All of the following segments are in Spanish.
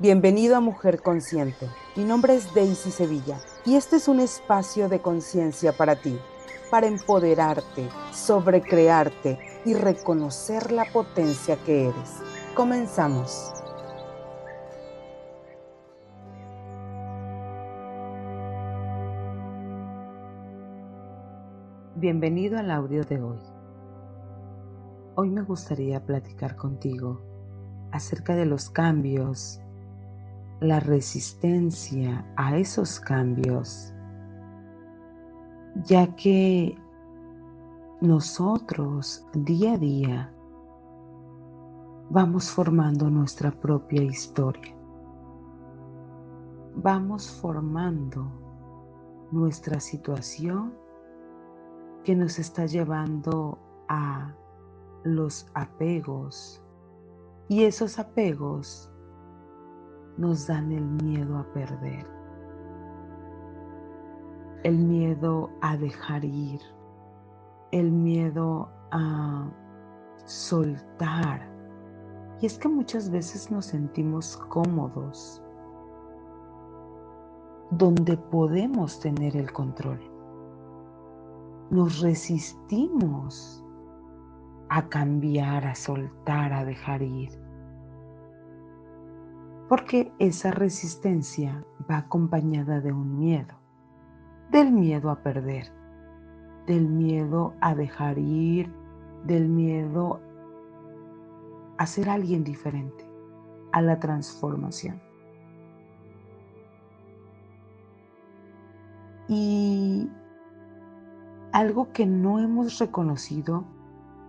Bienvenido a Mujer Consciente. Mi nombre es Daisy Sevilla y este es un espacio de conciencia para ti, para empoderarte, sobrecrearte y reconocer la potencia que eres. Comenzamos. Bienvenido al audio de hoy. Hoy me gustaría platicar contigo acerca de los cambios, la resistencia a esos cambios, ya que nosotros día a día vamos formando nuestra propia historia. Vamos formando nuestra situación que nos está llevando a los apegos. Y esos apegos nos dan el miedo a perder, el miedo a dejar ir, el miedo a soltar. Y es que muchas veces nos sentimos cómodos donde podemos tener el control. Nos resistimos a cambiar, a soltar, a dejar ir. Porque esa resistencia va acompañada de un miedo, del miedo a perder, del miedo a dejar ir, del miedo a ser alguien diferente, a la transformación. Y algo que no hemos reconocido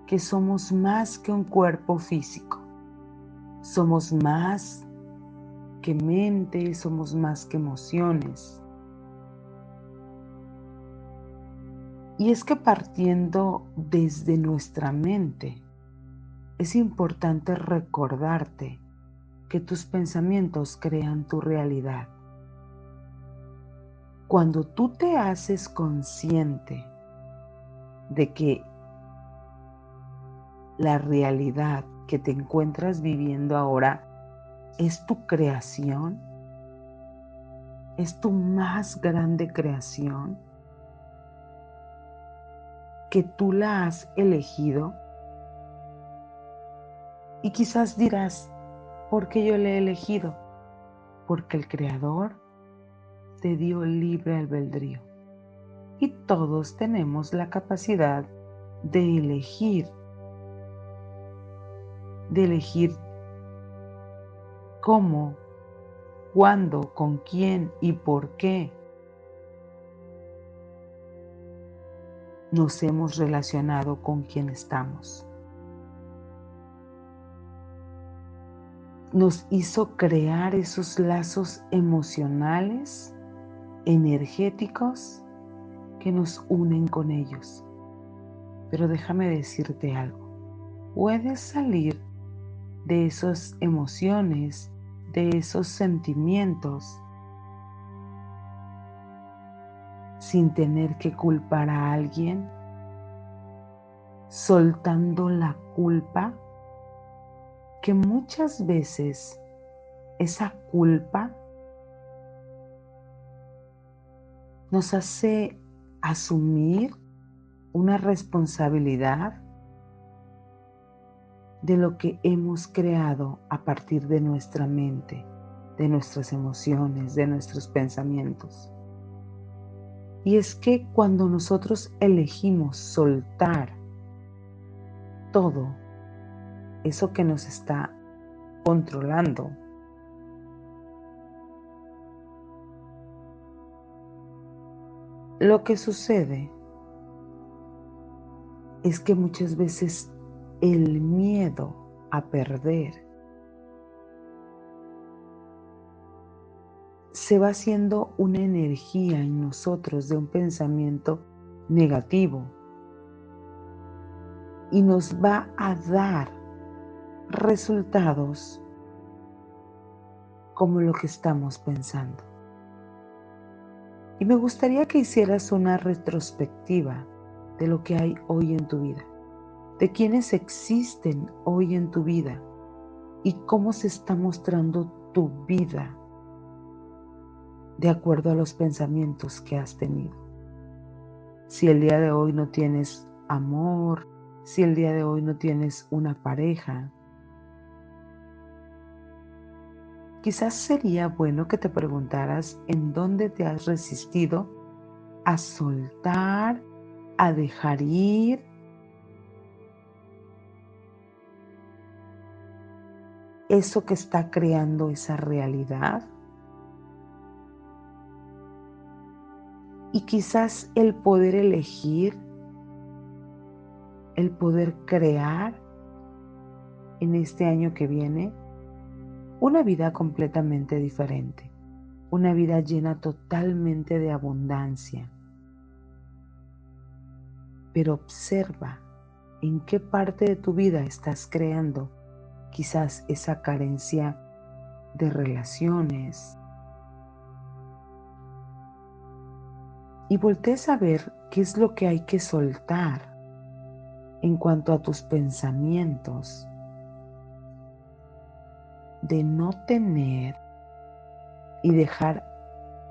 que somos más que un cuerpo físico. Somos más que mente, somos más que emociones. Y es que partiendo desde nuestra mente, es importante recordarte que tus pensamientos crean tu realidad. Cuando tú te haces consciente de que la realidad que te encuentras viviendo ahora es tu creación, es tu más grande creación, que tú la has elegido. Y quizás dirás, ¿por qué yo la he elegido? Porque el Creador te dio libre albedrío. Y todos tenemos la capacidad de elegir de elegir cómo, cuándo, con quién y por qué nos hemos relacionado con quien estamos. Nos hizo crear esos lazos emocionales, energéticos, que nos unen con ellos. Pero déjame decirte algo. Puedes salir de esas emociones, de esos sentimientos, sin tener que culpar a alguien, soltando la culpa, que muchas veces esa culpa nos hace asumir una responsabilidad de lo que hemos creado a partir de nuestra mente, de nuestras emociones, de nuestros pensamientos. Y es que cuando nosotros elegimos soltar todo eso que nos está controlando, lo que sucede es que muchas veces el miedo a perder se va haciendo una energía en nosotros de un pensamiento negativo y nos va a dar resultados como lo que estamos pensando. Y me gustaría que hicieras una retrospectiva de lo que hay hoy en tu vida de quienes existen hoy en tu vida y cómo se está mostrando tu vida de acuerdo a los pensamientos que has tenido. Si el día de hoy no tienes amor, si el día de hoy no tienes una pareja, quizás sería bueno que te preguntaras en dónde te has resistido a soltar, a dejar ir. Eso que está creando esa realidad. Y quizás el poder elegir, el poder crear en este año que viene una vida completamente diferente, una vida llena totalmente de abundancia. Pero observa en qué parte de tu vida estás creando quizás esa carencia de relaciones, y voltees a ver qué es lo que hay que soltar en cuanto a tus pensamientos de no tener y dejar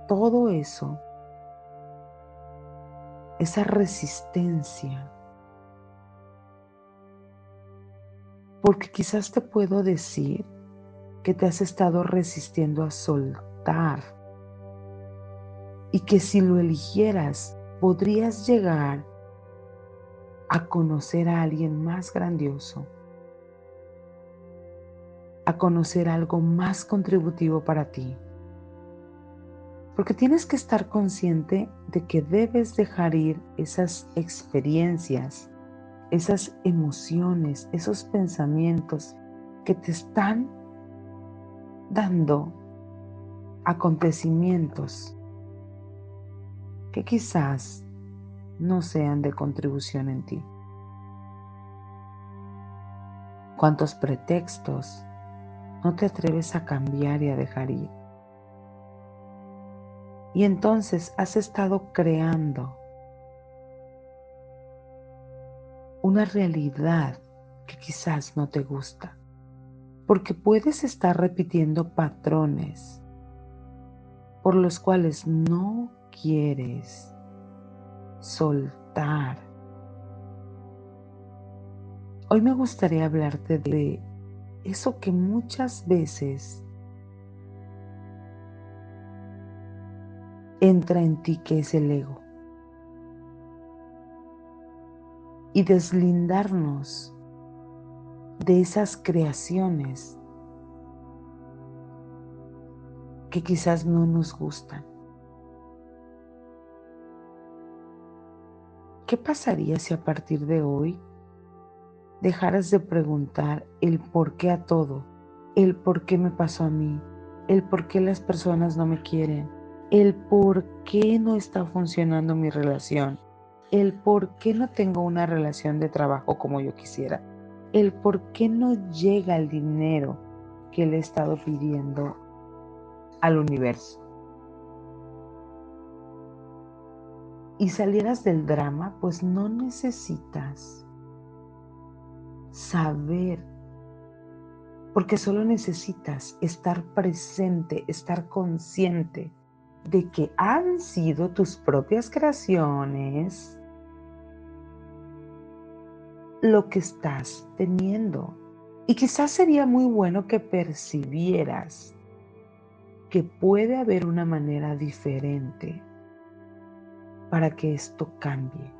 todo eso, esa resistencia. Porque quizás te puedo decir que te has estado resistiendo a soltar y que si lo eligieras podrías llegar a conocer a alguien más grandioso, a conocer algo más contributivo para ti. Porque tienes que estar consciente de que debes dejar ir esas experiencias, esas emociones, esos pensamientos que te están dando acontecimientos que quizás no sean de contribución en ti. ¿Cuántos pretextos no te atreves a cambiar y a dejar ir? Y entonces has estado creando una realidad que quizás no te gusta, porque puedes estar repitiendo patrones por los cuales no quieres soltar. Hoy me gustaría hablarte de eso que muchas veces entra en ti que es el ego. Y deslindarnos de esas creaciones que quizás no nos gustan. ¿Qué pasaría si a partir de hoy dejaras de preguntar el por qué a todo, el por qué me pasó a mí, el por qué las personas no me quieren, el por qué no está funcionando mi relación, el por qué no tengo una relación de trabajo como yo quisiera, el por qué no llega el dinero que le he estado pidiendo al universo? y salieras del drama, pues no necesitas saber, porque solo necesitas estar presente, estar consciente de que han sido tus propias creaciones lo que estás teniendo. Y quizás sería muy bueno que percibieras que puede haber una manera diferente para que esto cambie.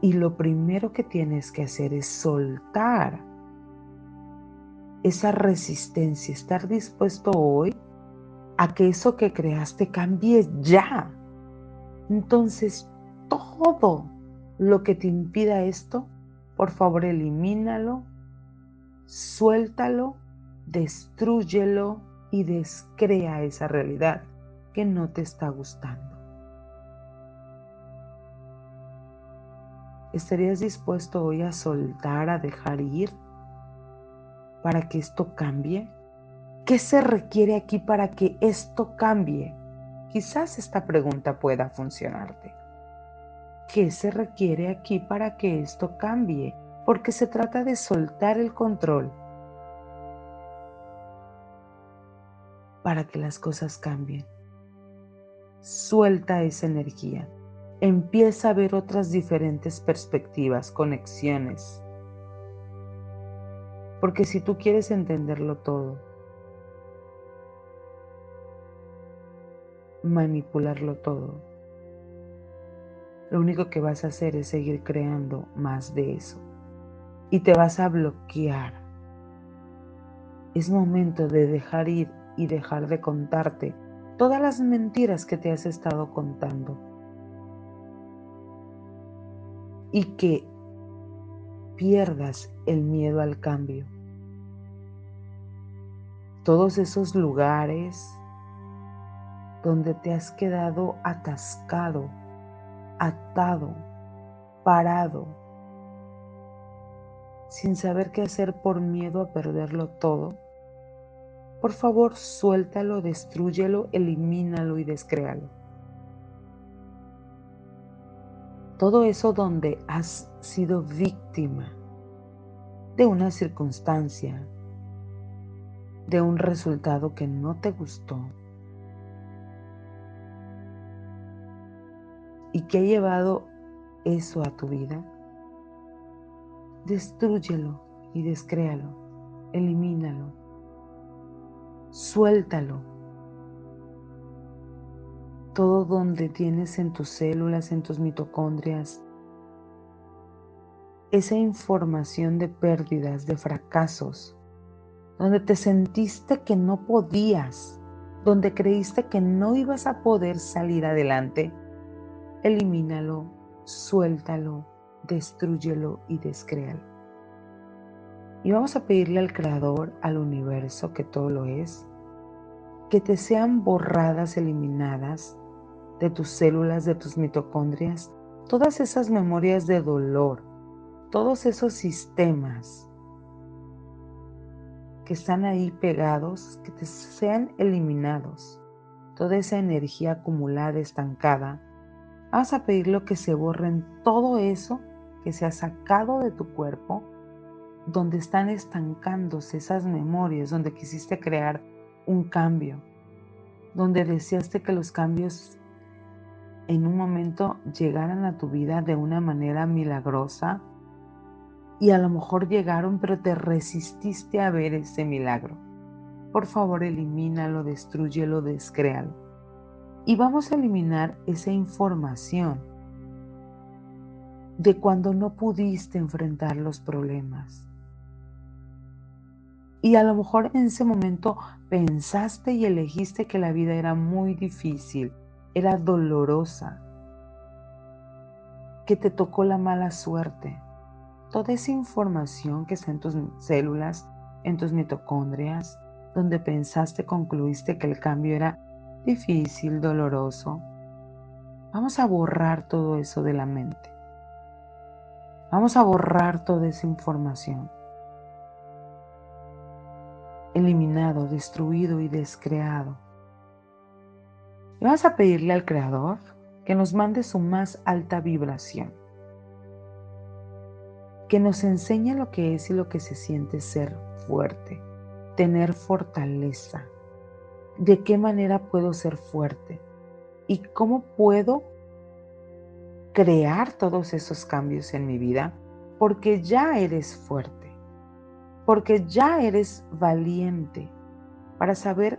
Y lo primero que tienes que hacer es soltar esa resistencia, estar dispuesto hoy a que eso que creaste cambie ya. Entonces, todo lo que te impida esto, por favor, elimínalo, suéltalo, destruyelo y descrea esa realidad que no te está gustando. ¿Estarías dispuesto hoy a soltar, a dejar ir para que esto cambie? ¿Qué se requiere aquí para que esto cambie? Quizás esta pregunta pueda funcionarte. ¿Qué se requiere aquí para que esto cambie? Porque se trata de soltar el control. para que las cosas cambien. Suelta esa energía. Empieza a ver otras diferentes perspectivas, conexiones. Porque si tú quieres entenderlo todo, manipularlo todo, lo único que vas a hacer es seguir creando más de eso. Y te vas a bloquear. Es momento de dejar ir y dejar de contarte todas las mentiras que te has estado contando. Y que pierdas el miedo al cambio. Todos esos lugares donde te has quedado atascado, atado, parado, sin saber qué hacer por miedo a perderlo todo, por favor suéltalo, destruyelo, elimínalo y descréalo. Todo eso donde has sido víctima de una circunstancia, de un resultado que no te gustó y que ha llevado eso a tu vida, destruyelo y descréalo, elimínalo, suéltalo. Todo donde tienes en tus células, en tus mitocondrias, esa información de pérdidas, de fracasos, donde te sentiste que no podías, donde creíste que no ibas a poder salir adelante, elimínalo, suéltalo, destruyelo y descréalo. Y vamos a pedirle al Creador, al universo, que todo lo es, que te sean borradas, eliminadas de tus células, de tus mitocondrias, todas esas memorias de dolor, todos esos sistemas que están ahí pegados, que te sean eliminados. Toda esa energía acumulada, estancada, Vas a pedirlo que se borren todo eso que se ha sacado de tu cuerpo, donde están estancándose esas memorias, donde quisiste crear un cambio, donde deseaste que los cambios en un momento llegaran a tu vida de una manera milagrosa y a lo mejor llegaron, pero te resististe a ver ese milagro. Por favor, elimínalo, destruyelo, descréalo. Y vamos a eliminar esa información de cuando no pudiste enfrentar los problemas. Y a lo mejor en ese momento pensaste y elegiste que la vida era muy difícil, era dolorosa, que te tocó la mala suerte. Toda esa información que está en tus células, en tus mitocondrias, donde pensaste, concluiste que el cambio era difícil, doloroso, vamos a borrar todo eso de la mente. Vamos a borrar toda esa información. Eliminado, destruido y descreado. Y vamos a pedirle al Creador que nos mande su más alta vibración. Que nos enseñe lo que es y lo que se siente ser fuerte, tener fortaleza, de qué manera puedo ser fuerte y cómo puedo crear todos esos cambios en mi vida, porque ya eres fuerte, porque ya eres valiente para saber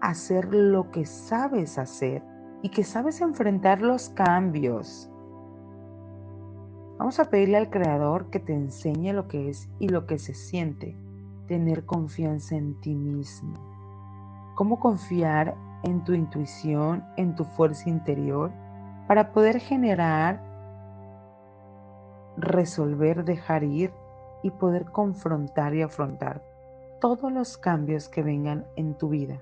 hacer lo que sabes hacer y que sabes enfrentar los cambios. Vamos a pedirle al Creador que te enseñe lo que es y lo que se siente tener confianza en ti mismo cómo confiar en tu intuición, en tu fuerza interior, para poder generar, resolver, dejar ir y poder confrontar y afrontar todos los cambios que vengan en tu vida.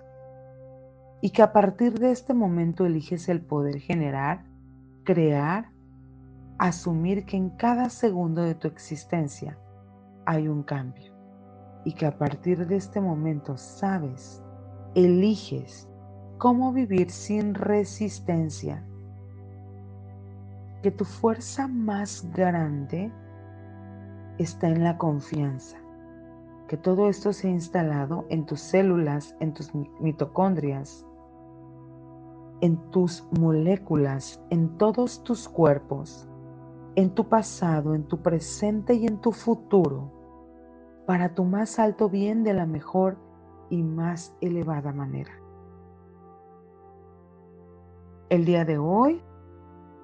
Y que a partir de este momento eliges el poder generar, crear, asumir que en cada segundo de tu existencia hay un cambio. Y que a partir de este momento sabes eliges cómo vivir sin resistencia. Que tu fuerza más grande está en la confianza. que todo esto se ha instalado en tus células, en tus mitocondrias, en tus moléculas, en todos tus cuerpos, en tu pasado, en tu presente y en tu futuro, para tu más alto bien de la mejor y más elevada manera. El día de hoy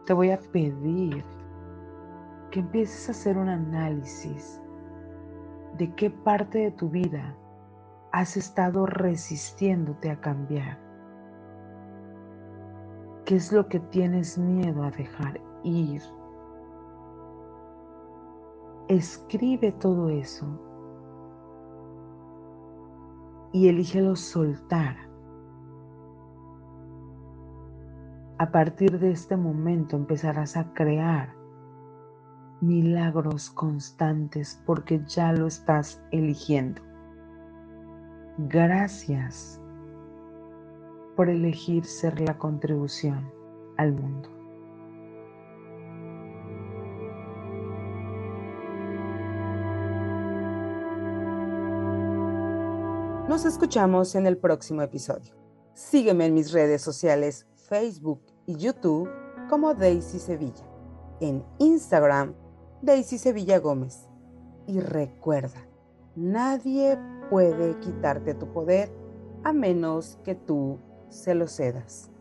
te voy a pedir que empieces a hacer un análisis de qué parte de tu vida has estado resistiéndote a cambiar. ¿Qué es lo que tienes miedo a dejar ir? Escribe todo eso y elígelo soltar. A partir de este momento empezarás a crear milagros constantes porque ya lo estás eligiendo. Gracias por elegir ser la contribución al mundo. Nos escuchamos en el próximo episodio. Sígueme en mis redes sociales Facebook y YouTube como Daisy Sevilla. En Instagram Daisy Sevilla Gómez. Y recuerda, nadie puede quitarte tu poder a menos que tú se lo cedas.